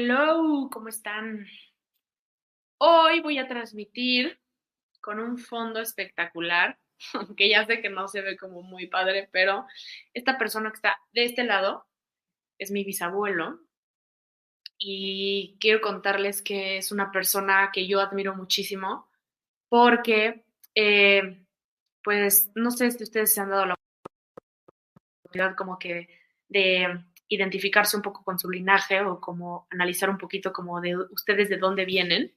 Hello, ¿cómo están? Hoy voy a transmitir con un fondo espectacular, aunque ya sé que no se ve como muy padre, pero esta persona que está de este lado es mi bisabuelo y quiero contarles que es una persona que yo admiro muchísimo porque, eh, pues, no sé si ustedes se han dado la oportunidad como que de identificarse un poco con su linaje o como analizar un poquito como de ustedes de dónde vienen.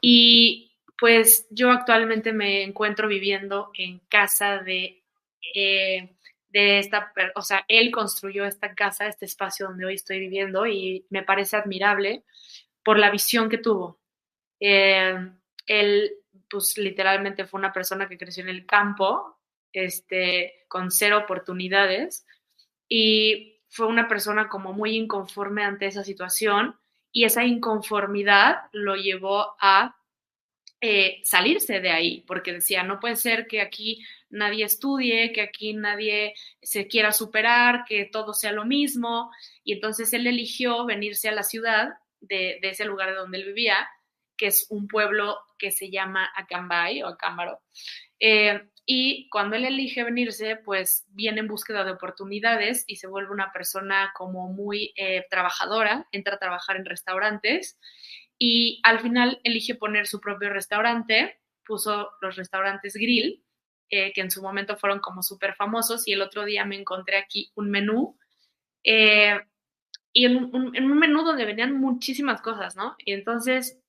Y pues yo actualmente me encuentro viviendo en casa de, eh, de esta, o sea, él construyó esta casa, este espacio donde hoy estoy viviendo y me parece admirable por la visión que tuvo. Eh, él, pues literalmente fue una persona que creció en el campo, este, con cero oportunidades y fue una persona como muy inconforme ante esa situación y esa inconformidad lo llevó a eh, salirse de ahí, porque decía, no puede ser que aquí nadie estudie, que aquí nadie se quiera superar, que todo sea lo mismo. Y entonces él eligió venirse a la ciudad de, ese lugar de donde él vivía, que es un pueblo que se llama Acambay o Acámbaro. Eh, y cuando él elige venirse, pues viene en búsqueda de oportunidades y se vuelve una persona como muy eh, trabajadora, entra a trabajar en restaurantes y al final elige poner su propio restaurante, puso los restaurantes grill, eh, que en su momento fueron como súper famosos y el otro día me encontré aquí un menú. Eh, y en un, en un, menú donde venían muchísimas cosas, ¿no? Y entonces,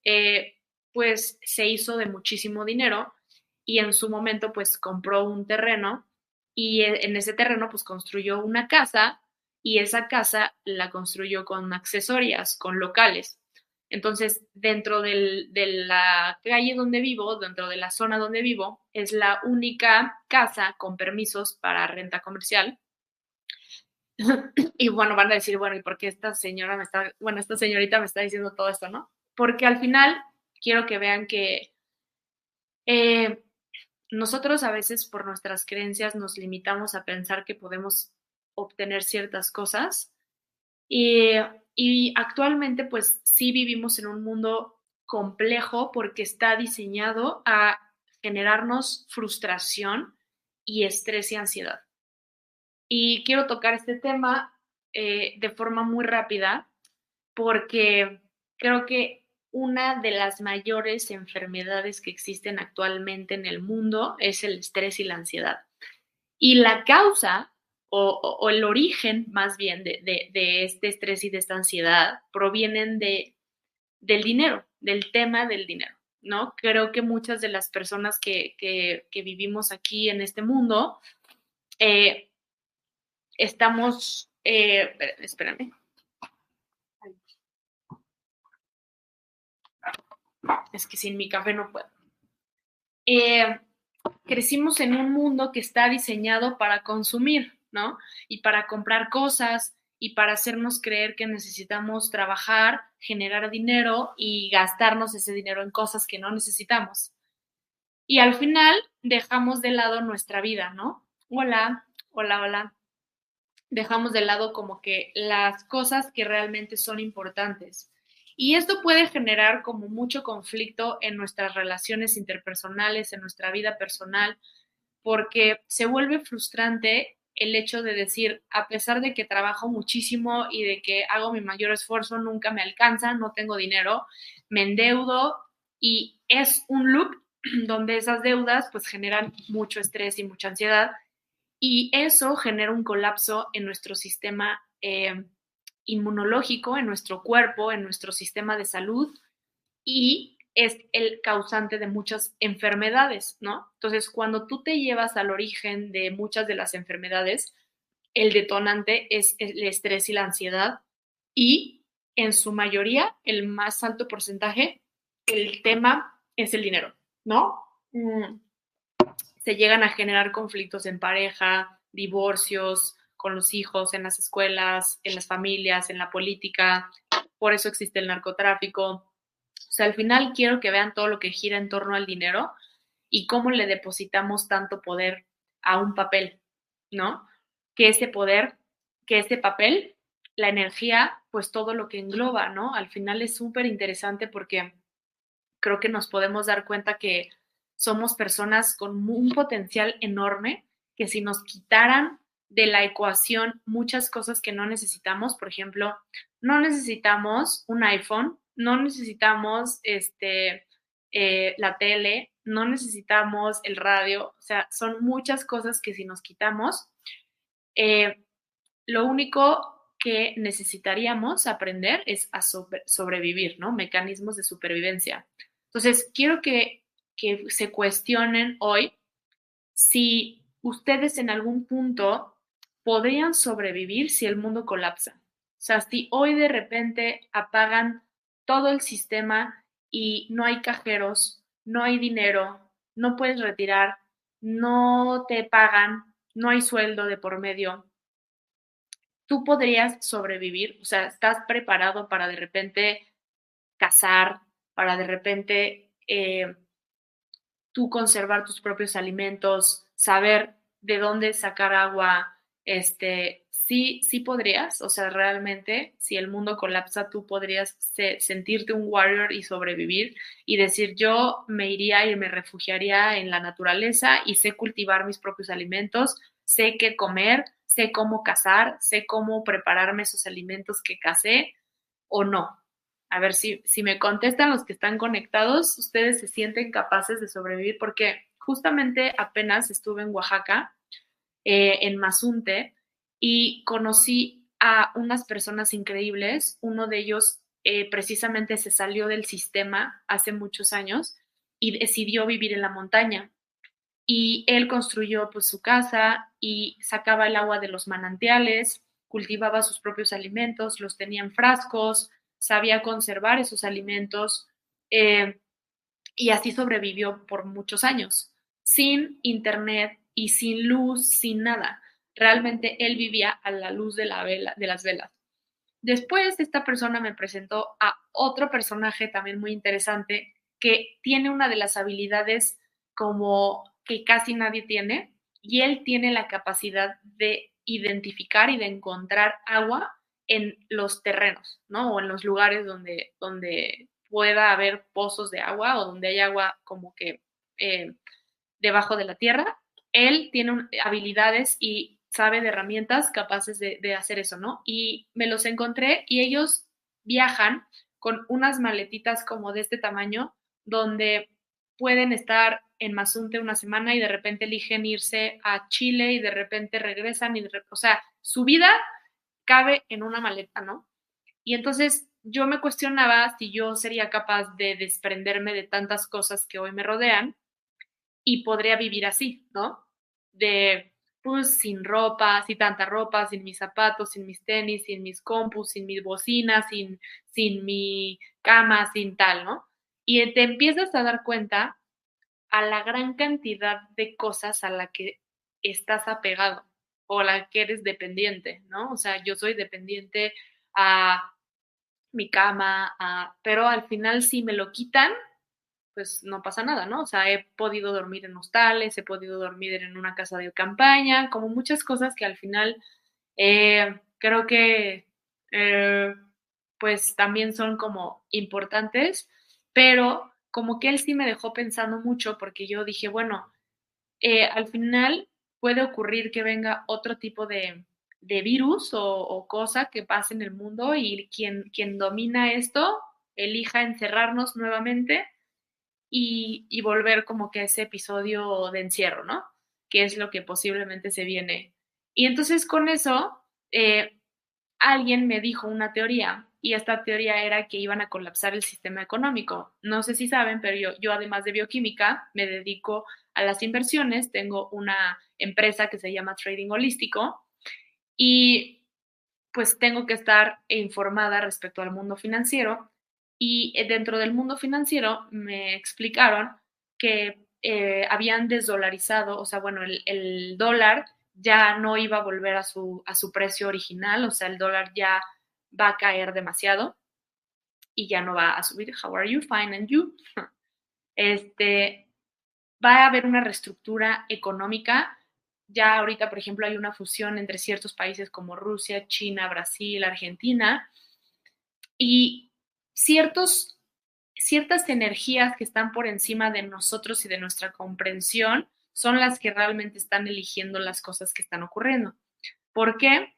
pues se hizo de muchísimo dinero y en su momento pues compró un terreno y e, en ese terreno pues construyó una casa y esa casa la construyó con accesorias, con locales. Entonces, dentro de la calle donde vivo, dentro de la zona donde vivo, es la única casa con permisos para renta comercial. y bueno, van a decir, bueno, ¿y por qué esta señora me está, bueno, esta señorita me está diciendo todo esto, no? Porque al final quiero que vean que eh, nosotros a veces por nuestras creencias nos limitamos a pensar que podemos obtener ciertas cosas y, actualmente pues sí vivimos en un mundo complejo porque está diseñado a generarnos frustración y estrés y ansiedad. Y quiero tocar este tema eh, de forma muy rápida porque creo que una de las mayores enfermedades que existen actualmente en el mundo es el estrés y la ansiedad. Y la causa o, el origen más bien de, este estrés y de esta ansiedad provienen de del dinero, del tema del dinero, ¿no? Creo que muchas de las personas que, que, vivimos aquí en este mundo eh, estamos, eh, espérame. Es que sin mi café no puedo. Eh, crecimos en un mundo que está diseñado para consumir, ¿no? Y para comprar cosas y para hacernos creer que necesitamos trabajar, generar dinero y gastarnos ese dinero en cosas que no necesitamos. Y al final dejamos de lado nuestra vida, ¿no? Hola, hola, hola. Dejamos de lado como que las cosas que realmente son importantes. Y esto puede generar como mucho conflicto en nuestras relaciones interpersonales, en nuestra vida personal, porque se vuelve frustrante el hecho de decir, a pesar de que trabajo muchísimo y de que hago mi mayor esfuerzo, nunca me alcanza, no tengo dinero, me endeudo y es un loop donde esas deudas pues generan mucho estrés y mucha ansiedad y eso genera un colapso en nuestro sistema eh, inmunológico, en nuestro cuerpo, en nuestro sistema de salud y es el causante de muchas enfermedades, ¿no? Entonces, cuando tú te llevas al origen de muchas de las enfermedades, el detonante es el estrés y la ansiedad y en su mayoría, el más alto porcentaje, el tema es el dinero, ¿no? Mm. Se llegan a generar conflictos en pareja, divorcios, con los hijos, en las escuelas, en las familias, en la política. Por eso existe el narcotráfico, o sea, al final quiero que vean todo lo que gira en torno al dinero y cómo le depositamos tanto poder a un papel, ¿no? Que ese poder, que ese papel, la energía, pues todo lo que engloba, ¿no? Al final es súper interesante porque creo que nos podemos dar cuenta que somos personas con un potencial enorme que si nos quitaran de la ecuación muchas cosas que no necesitamos, por ejemplo, no necesitamos un iPhone no necesitamos este, eh, la tele, no necesitamos el radio, o sea, son muchas cosas que si nos quitamos, eh, lo único que necesitaríamos aprender es a sobrevivir, ¿no? Mecanismos de supervivencia. Entonces, quiero que, que se cuestionen hoy si ustedes en algún punto podrían sobrevivir si el mundo colapsa. O sea, si hoy de repente apagan todo el sistema y no hay cajeros, no hay dinero, no puedes retirar, no te pagan, no hay sueldo de por medio, tú podrías sobrevivir, o sea, estás preparado para de repente cazar, para de repente eh, tú conservar tus propios alimentos, saber de dónde sacar agua, este, sí, sí podrías, o sea, realmente, si el mundo colapsa, tú podrías sentirte un warrior y sobrevivir y decir, yo me iría y me refugiaría en la naturaleza y sé cultivar mis propios alimentos, sé qué comer, sé cómo cazar, sé cómo prepararme esos alimentos que cacé o no. A ver si, si me contestan los que están conectados, ustedes se sienten capaces de sobrevivir porque justamente apenas estuve en Oaxaca, eh, en Mazunte, y conocí a unas personas increíbles. Uno de ellos eh, precisamente se salió del sistema hace muchos años y decidió vivir en la montaña. Y él construyó pues su casa y sacaba el agua de los manantiales, cultivaba sus propios alimentos, los tenía en frascos, sabía conservar esos alimentos eh, y así sobrevivió por muchos años, sin internet y sin luz, sin nada realmente él vivía a la luz de, las velas. Después, esta persona me presentó a otro personaje también muy interesante que tiene una de las habilidades como que casi nadie tiene y él tiene la capacidad de identificar y de encontrar agua en los terrenos, ¿no? O en los lugares donde, donde pueda haber pozos de agua o donde hay agua como que eh, debajo de la tierra. Él tiene habilidades y sabe de herramientas capaces de, hacer eso, ¿no? Y me los encontré y ellos viajan con unas maletitas como de este tamaño, donde pueden estar en Mazunte una semana y de repente eligen irse a Chile y de repente regresan y de o sea, su vida cabe en una maleta, ¿no? Y entonces yo me cuestionaba si yo sería capaz de desprenderme de tantas cosas que hoy me rodean y podría vivir así, ¿no? De, pues, sin ropa, sin tanta ropa, sin mis zapatos, sin mis tenis, sin mis compus, sin mis bocinas, sin, sin mi cama, sin tal, ¿no? Y te empiezas a dar cuenta a la gran cantidad de cosas a la que estás apegado o a la que eres dependiente, ¿no? O sea, yo soy dependiente a mi cama, a, pero al final si me lo quitan, pues no pasa nada, ¿no? O sea, he podido dormir en hostales, he podido dormir en una casa de campaña, como muchas cosas que al final eh, creo que eh, pues también son como importantes, pero como que él sí me dejó pensando mucho porque yo dije, bueno, eh, al final puede ocurrir que venga otro tipo de, de virus o, cosa que pase en el mundo y quien, quien domina esto elija encerrarnos nuevamente y, volver como que a ese episodio de encierro, ¿no? Que es lo que posiblemente se viene. Y entonces con eso, eh, alguien me dijo una teoría y esta teoría era que iban a colapsar el sistema económico. No sé si saben, pero yo, yo además de bioquímica me dedico a las inversiones, tengo una empresa que se llama Trading Holístico y pues tengo que estar informada respecto al mundo financiero y eh, dentro del mundo financiero me explicaron que eh, habían desdolarizado, o sea, bueno, el, dólar ya no iba a volver a su, a su precio original, o sea, el dólar ya va a caer demasiado y ya no va a subir. How are you? Fine and you. Este, va a haber una reestructura económica. Ya ahorita, por ejemplo, hay una fusión entre ciertos países como Rusia, China, Brasil, Argentina. Y ciertos, ciertas energías que están por encima de nosotros y de nuestra comprensión son las que realmente están eligiendo las cosas que están ocurriendo. ¿Por qué?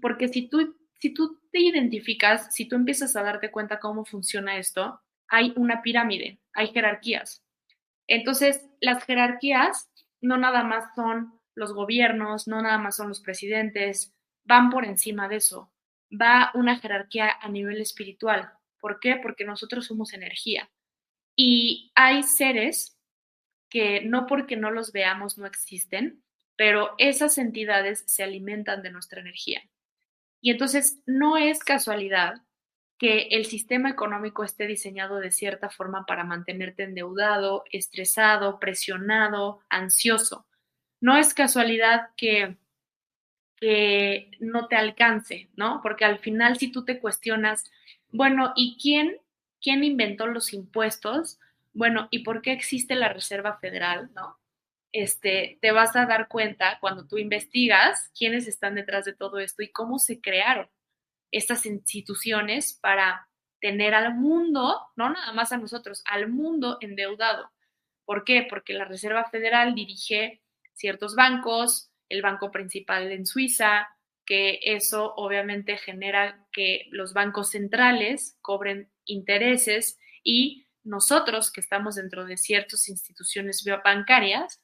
Porque si tú, si tú te identificas, si tú empiezas a darte cuenta cómo funciona esto, hay una pirámide, hay jerarquías. Entonces, las jerarquías no nada más son los gobiernos, no nada más son los presidentes, van por encima de eso. Va una jerarquía a nivel espiritual. ¿Por qué? Porque nosotros somos energía. Y hay seres que no porque no los veamos no existen, pero esas entidades se alimentan de nuestra energía. Y entonces no es casualidad que el sistema económico esté diseñado de cierta forma para mantenerte endeudado, estresado, presionado, ansioso. No es casualidad que, que no te alcance, ¿no? Porque al final si tú te cuestionas, bueno, ¿y quién, quién inventó los impuestos? Bueno, ¿y por qué existe la Reserva Federal? ¿No? Este, te vas a dar cuenta cuando tú investigas quiénes están detrás de todo esto y cómo se crearon estas instituciones para tener al mundo, no nada más a nosotros, al mundo endeudado. ¿Por qué? Porque la Reserva Federal dirige ciertos bancos, el banco principal en Suiza, que eso obviamente genera que los bancos centrales cobren intereses y nosotros que estamos dentro de ciertas instituciones bancarias,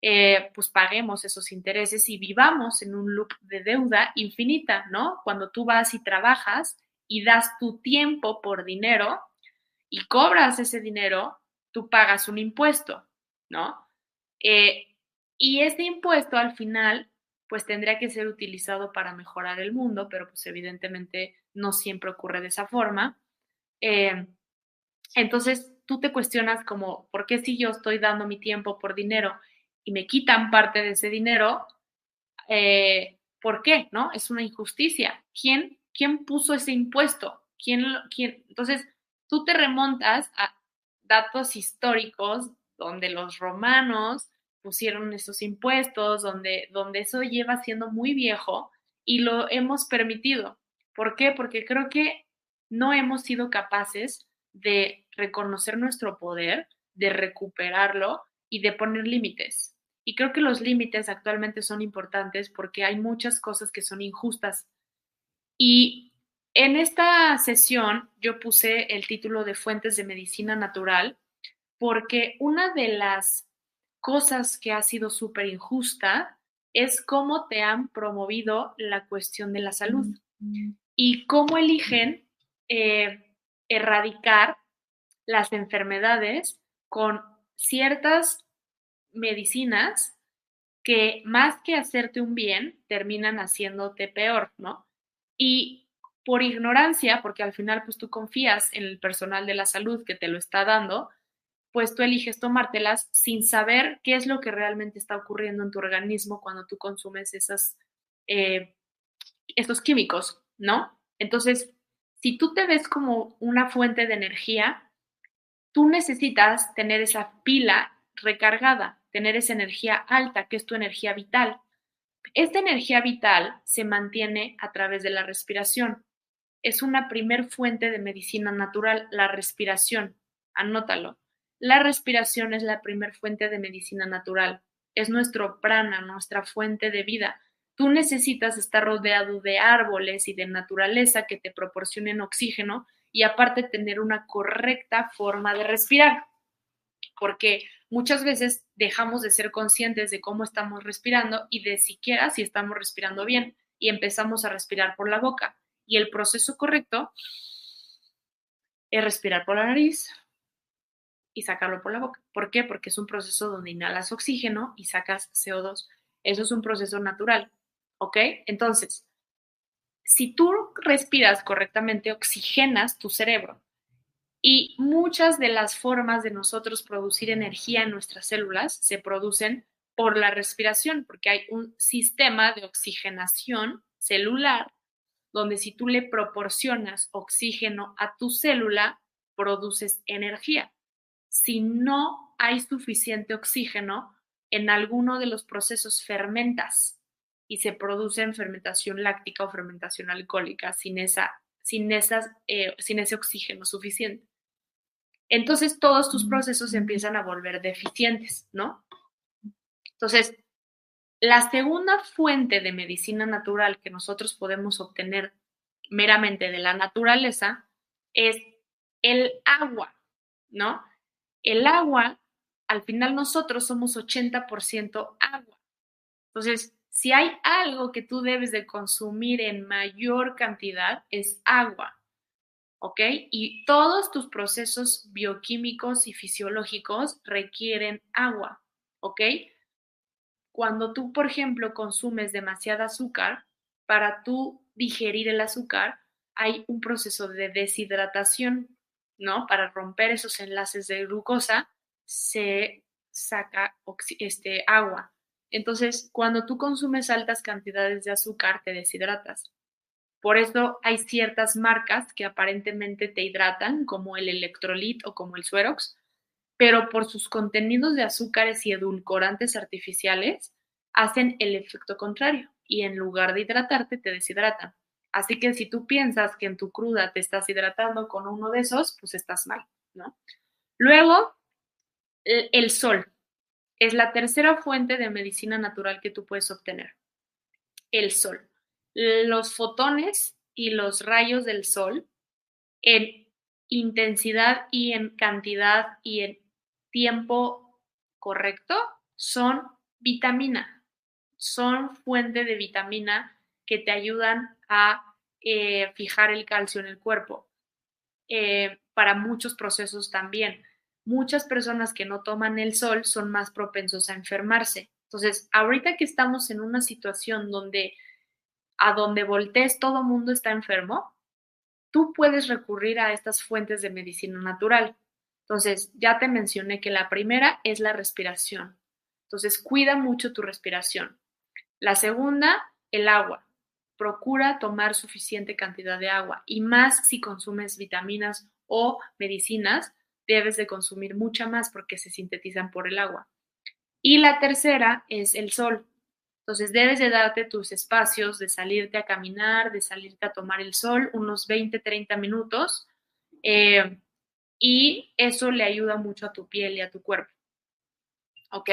eh, pues paguemos esos intereses y vivamos en un loop de deuda infinita, ¿no? Cuando tú vas y trabajas y das tu tiempo por dinero y cobras ese dinero, tú pagas un impuesto, ¿no? Eh, y ese impuesto al final pues tendría que ser utilizado para mejorar el mundo, pero pues evidentemente no siempre ocurre de esa forma. Eh, entonces tú te cuestionas como, ¿por qué si yo estoy dando mi tiempo por dinero y me quitan parte de ese dinero? Eh, ¿Por qué? ¿No? Es una injusticia. ¿Quién, quién puso ese impuesto? ¿Quién, quién? Entonces tú te remontas a datos históricos donde los romanos pusieron esos impuestos, donde, donde eso lleva siendo muy viejo y lo hemos permitido. ¿Por qué? Porque creo que no hemos sido capaces de reconocer nuestro poder, de recuperarlo y de poner límites. Y creo que los límites actualmente son importantes porque hay muchas cosas que son injustas. Y en esta sesión yo puse el título de Fuentes de Medicina Natural porque una de las cosas que ha sido súper injusta es cómo te han promovido la cuestión de la salud y cómo eligen eh, erradicar las enfermedades con ciertas medicinas que más que hacerte un bien, terminan haciéndote peor, ¿no? Y por ignorancia, porque al final pues tú confías en el personal de la salud que te lo está dando, pues tú eliges tomártelas sin saber qué es lo que realmente está ocurriendo en tu organismo cuando tú consumes esas, eh, estos químicos, ¿no? Entonces, si tú te ves como una fuente de energía, tú necesitas tener esa pila recargada, tener esa energía alta, que es tu energía vital. Esta energía vital se mantiene a través de la respiración. Es una primer fuente de medicina natural, la respiración. Anótalo. La respiración es la primer fuente de medicina natural. Es nuestro prana, nuestra fuente de vida. Tú necesitas estar rodeado de árboles y de naturaleza que te proporcionen oxígeno y aparte tener una correcta forma de respirar. Porque muchas veces dejamos de ser conscientes de cómo estamos respirando y de siquiera si estamos respirando bien y empezamos a respirar por la boca. Y el proceso correcto es respirar por la nariz y sacarlo por la boca. ¿Por qué? Porque es un proceso donde inhalas oxígeno y sacas CO2. Eso es un proceso natural. ¿Ok? Entonces, si tú respiras correctamente, oxigenas tu cerebro. Y muchas de las formas de nosotros producir energía en nuestras células se producen por la respiración, porque hay un sistema de oxigenación celular donde si tú le proporcionas oxígeno a tu célula, produces energía. Si no hay suficiente oxígeno, en alguno de los procesos fermentas y se produce en fermentación láctica o fermentación alcohólica sin, esa, sin, esas, eh, sin ese oxígeno suficiente entonces todos tus procesos se empiezan a volver deficientes, ¿no? Entonces, la segunda fuente de medicina natural que nosotros podemos obtener meramente de la naturaleza es el agua, ¿no? El agua, al final nosotros somos 80% agua. Entonces, si hay algo que tú debes de consumir en mayor cantidad, es agua. ¿ok? Y todos tus procesos bioquímicos y fisiológicos requieren agua, ¿ok? Cuando tú, por ejemplo, consumes demasiada azúcar, para tú digerir el azúcar hay un proceso de deshidratación, ¿no? Para romper esos enlaces de glucosa se saca este, agua. Entonces, cuando tú consumes altas cantidades de azúcar, te deshidratas. Por eso hay ciertas marcas que aparentemente te hidratan, como el electrolit o como el suerox, pero por sus contenidos de azúcares y edulcorantes artificiales hacen el efecto contrario y en lugar de hidratarte te deshidratan. Así que si tú piensas que en tu cruda te estás hidratando con uno de esos, pues estás mal, ¿no? Luego, el sol es la tercera fuente de medicina natural que tú puedes obtener. El sol los fotones y los rayos del sol en intensidad y en cantidad y en tiempo correcto son vitamina, son fuente de vitamina que te ayudan a eh, fijar el calcio en el cuerpo. Eh, para muchos procesos también. Muchas personas que no toman el sol son más propensos a enfermarse. Entonces, ahorita que estamos en una situación donde a donde voltees todo mundo está enfermo, tú puedes recurrir a estas fuentes de medicina natural. Entonces, ya te mencioné que la primera es la respiración. Entonces, cuida mucho tu respiración. La segunda, el agua. Procura tomar suficiente cantidad de agua y más si consumes vitaminas o medicinas, debes de consumir mucha más porque se sintetizan por el agua. Y la tercera es el sol. Entonces debes de darte tus espacios de salirte a caminar, de salirte a tomar el sol, unos 20, 30 minutos. Eh, y eso le ayuda mucho a tu piel y a tu cuerpo. ¿Ok?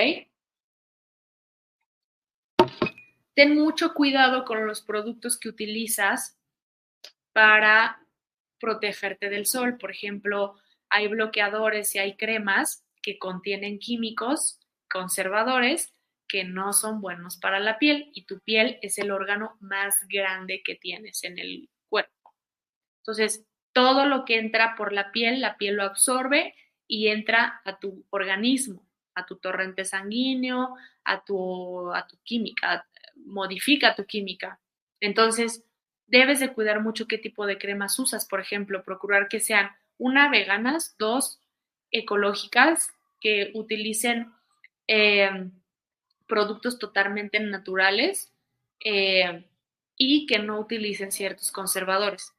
Ten mucho cuidado con los productos que utilizas para protegerte del sol. Por ejemplo, hay bloqueadores y hay cremas que contienen químicos conservadores que no son buenos para la piel y tu piel es el órgano más grande que tienes en el cuerpo. Entonces, todo lo que entra por la piel, la piel lo absorbe y entra a tu organismo, a tu torrente sanguíneo, a tu, a tu química, modifica tu química. Entonces, debes de cuidar mucho qué tipo de cremas usas. Por ejemplo, procurar que sean una veganas, dos ecológicas, que utilicen eh, productos totalmente naturales eh, y que no utilicen ciertos conservadores,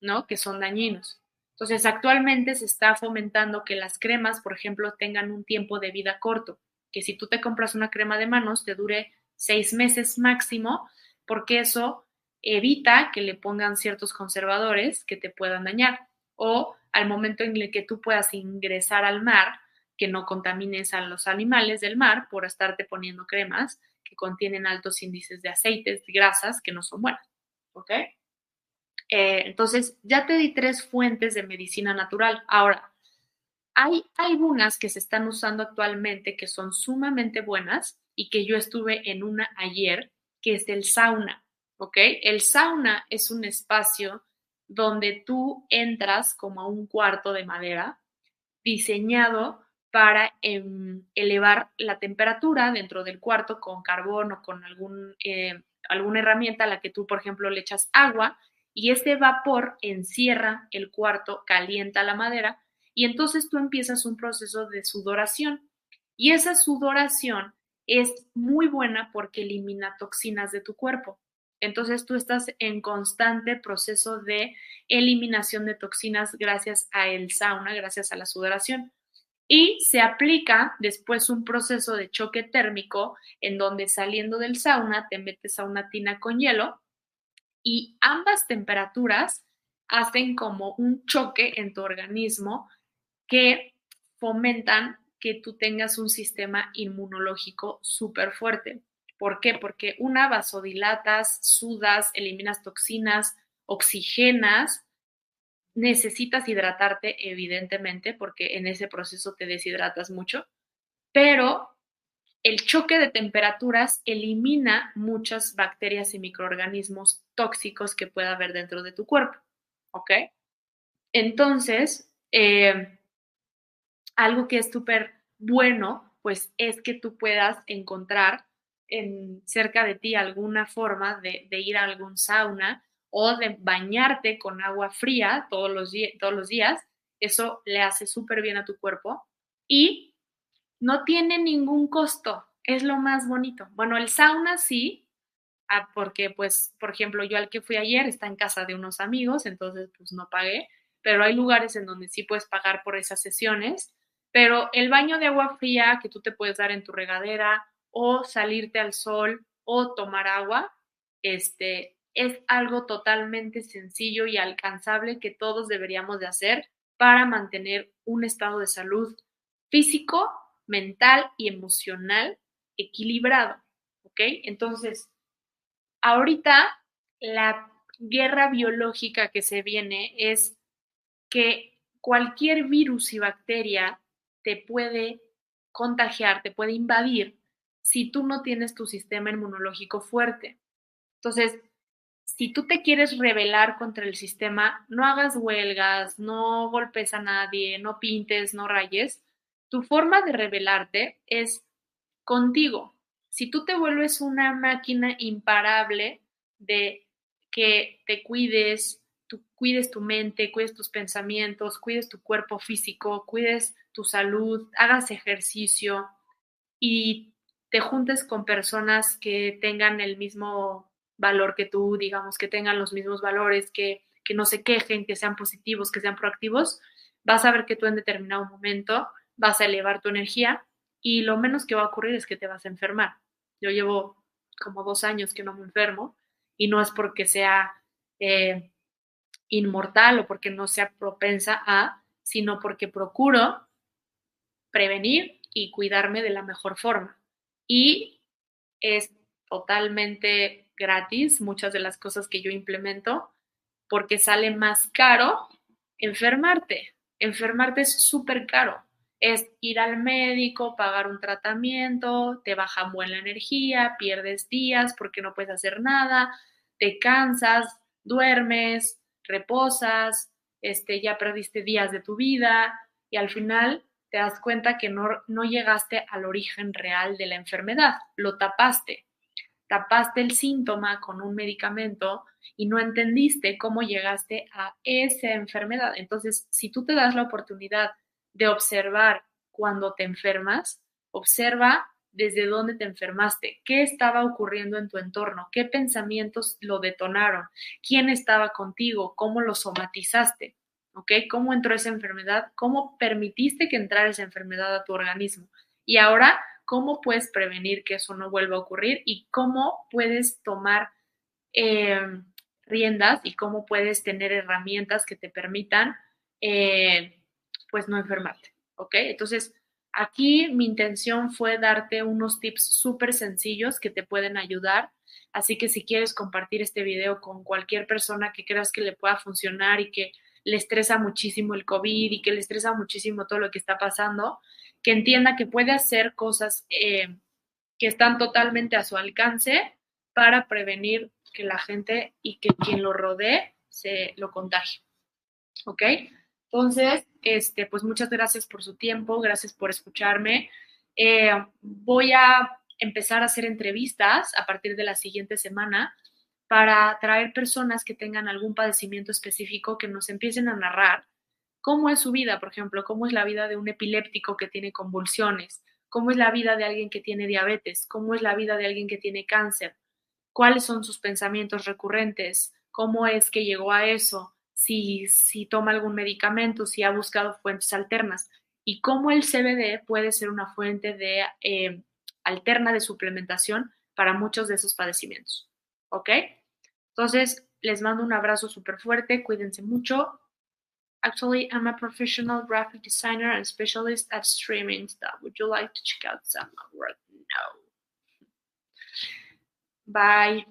¿no? Que son dañinos. Entonces, actualmente se está fomentando que las cremas, por ejemplo, tengan un tiempo de vida corto, que si tú te compras una crema de manos, te dure seis meses máximo, porque eso evita que le pongan ciertos conservadores que te puedan dañar. O al momento en que tú puedas ingresar al mar, que no contamines a los animales del mar por estarte poniendo cremas que contienen altos índices de aceites, y grasas que no son buenas. ¿Ok? Eh, entonces, ya te di tres fuentes de medicina natural. Ahora, hay algunas que se están usando actualmente que son sumamente buenas y que yo estuve en una ayer, que es el sauna. ¿Ok? El sauna es un espacio donde tú entras como a un cuarto de madera diseñado para em, elevar la temperatura dentro del cuarto con carbón o con algún, eh, alguna herramienta a la que tú, por ejemplo, le echas agua y ese vapor encierra el cuarto, calienta la madera y entonces tú empiezas un proceso de sudoración. Y esa sudoración es muy buena porque elimina toxinas de tu cuerpo. Entonces tú estás en constante proceso de eliminación de toxinas gracias a el sauna, gracias a la sudoración. Y se aplica después un proceso de choque térmico en donde saliendo del sauna te metes a una tina con hielo y ambas temperaturas hacen como un choque en tu organismo que fomentan que tú tengas un sistema inmunológico súper fuerte. ¿Por qué? Porque una vasodilatas, sudas, eliminas toxinas, oxigenas, necesitas hidratarte evidentemente porque en ese proceso te deshidratas mucho, pero el choque de temperaturas elimina muchas bacterias y microorganismos tóxicos que pueda haber dentro de tu cuerpo, ¿ok? Entonces, eh, algo que es súper bueno, pues es que tú puedas encontrar en, cerca de ti alguna forma de, ir a algún sauna o de bañarte con agua fría todos los, todos los días. Eso le hace súper bien a tu cuerpo y no tiene ningún costo. Es lo más bonito. Bueno, el sauna sí, ah, porque pues, por ejemplo, yo al que fui ayer está en casa de unos amigos, entonces pues no pagué, pero hay lugares en donde sí puedes pagar por esas sesiones. Pero el baño de agua fría que tú te puedes dar en tu regadera o salirte al sol o tomar agua, este, es algo totalmente sencillo y alcanzable que todos deberíamos de hacer para mantener un estado de salud físico, mental y emocional equilibrado, ¿ok? Entonces, ahorita la guerra biológica que se viene es que cualquier virus y bacteria te puede contagiar, te puede invadir si tú no tienes tu sistema inmunológico fuerte. Entonces, si tú te quieres rebelar contra el sistema, no hagas huelgas, no golpes a nadie, no pintes, no rayes. Tu forma de rebelarte es contigo. Si tú te vuelves una máquina imparable de que te cuides, tú cuides tu mente, cuides tus pensamientos, cuides tu cuerpo físico, cuides tu salud, hagas ejercicio y te juntes con personas que tengan el mismo valor que tú, digamos, que tengan los mismos valores, que, que no se quejen, que sean positivos, que sean proactivos, vas a ver que tú en determinado momento vas a elevar tu energía y lo menos que va a ocurrir es que te vas a enfermar. Yo llevo como dos años que no me enfermo y no es porque sea eh, inmortal o porque no sea propensa a, sino porque procuro prevenir y cuidarme de la mejor forma y es totalmente gratis muchas de las cosas que yo implemento porque sale más caro enfermarte. Enfermarte es súper caro. Es ir al médico, pagar un tratamiento, te baja muy la energía, pierdes días porque no puedes hacer nada, te cansas, duermes, reposas, este, ya perdiste días de tu vida y al final te das cuenta que no, no llegaste al origen real de la enfermedad, lo tapaste, tapaste el síntoma con un medicamento y no entendiste cómo llegaste a esa enfermedad. Entonces, si tú te das la oportunidad de observar cuando te enfermas, observa desde dónde te enfermaste, qué estaba ocurriendo en tu entorno, qué pensamientos lo detonaron, quién estaba contigo, cómo lo somatizaste. ¿Ok? ¿Cómo entró esa enfermedad? ¿Cómo permitiste que entrara esa enfermedad a tu organismo? Y ahora, ¿cómo puedes prevenir que eso no vuelva a ocurrir? Y cómo puedes tomar eh, riendas y cómo puedes tener herramientas que te permitan, eh, pues, no enfermarte, ¿ok? Entonces, aquí mi intención fue darte unos tips súper sencillos que te pueden ayudar. Así que si quieres compartir este video con cualquier persona que creas que le pueda funcionar y que le estresa muchísimo el COVID y que le estresa muchísimo todo lo que está pasando, que entienda que puede hacer cosas eh, que están totalmente a su alcance para prevenir que la gente y que quien lo rodee se lo contagie. ¿Ok? Entonces, este, pues muchas gracias por su tiempo, gracias por escucharme. Eh, voy a empezar a hacer entrevistas a partir de la siguiente semana para traer personas que tengan algún padecimiento específico que nos empiecen a narrar cómo es su vida, por ejemplo, cómo es la vida de un epiléptico que tiene convulsiones, cómo es la vida de alguien que tiene diabetes, cómo es la vida de alguien que tiene cáncer, cuáles son sus pensamientos recurrentes, cómo es que llegó a eso, si, si toma algún medicamento, si ha buscado fuentes alternas y cómo el CBD puede ser una fuente de eh, alterna de suplementación para muchos de esos padecimientos. ¿Ok? Entonces, les mando un abrazo súper fuerte, cuídense mucho. Actually, I'm a professional graphic designer and specialist at streaming stuff. Would you like to check out some of my work? No. Bye.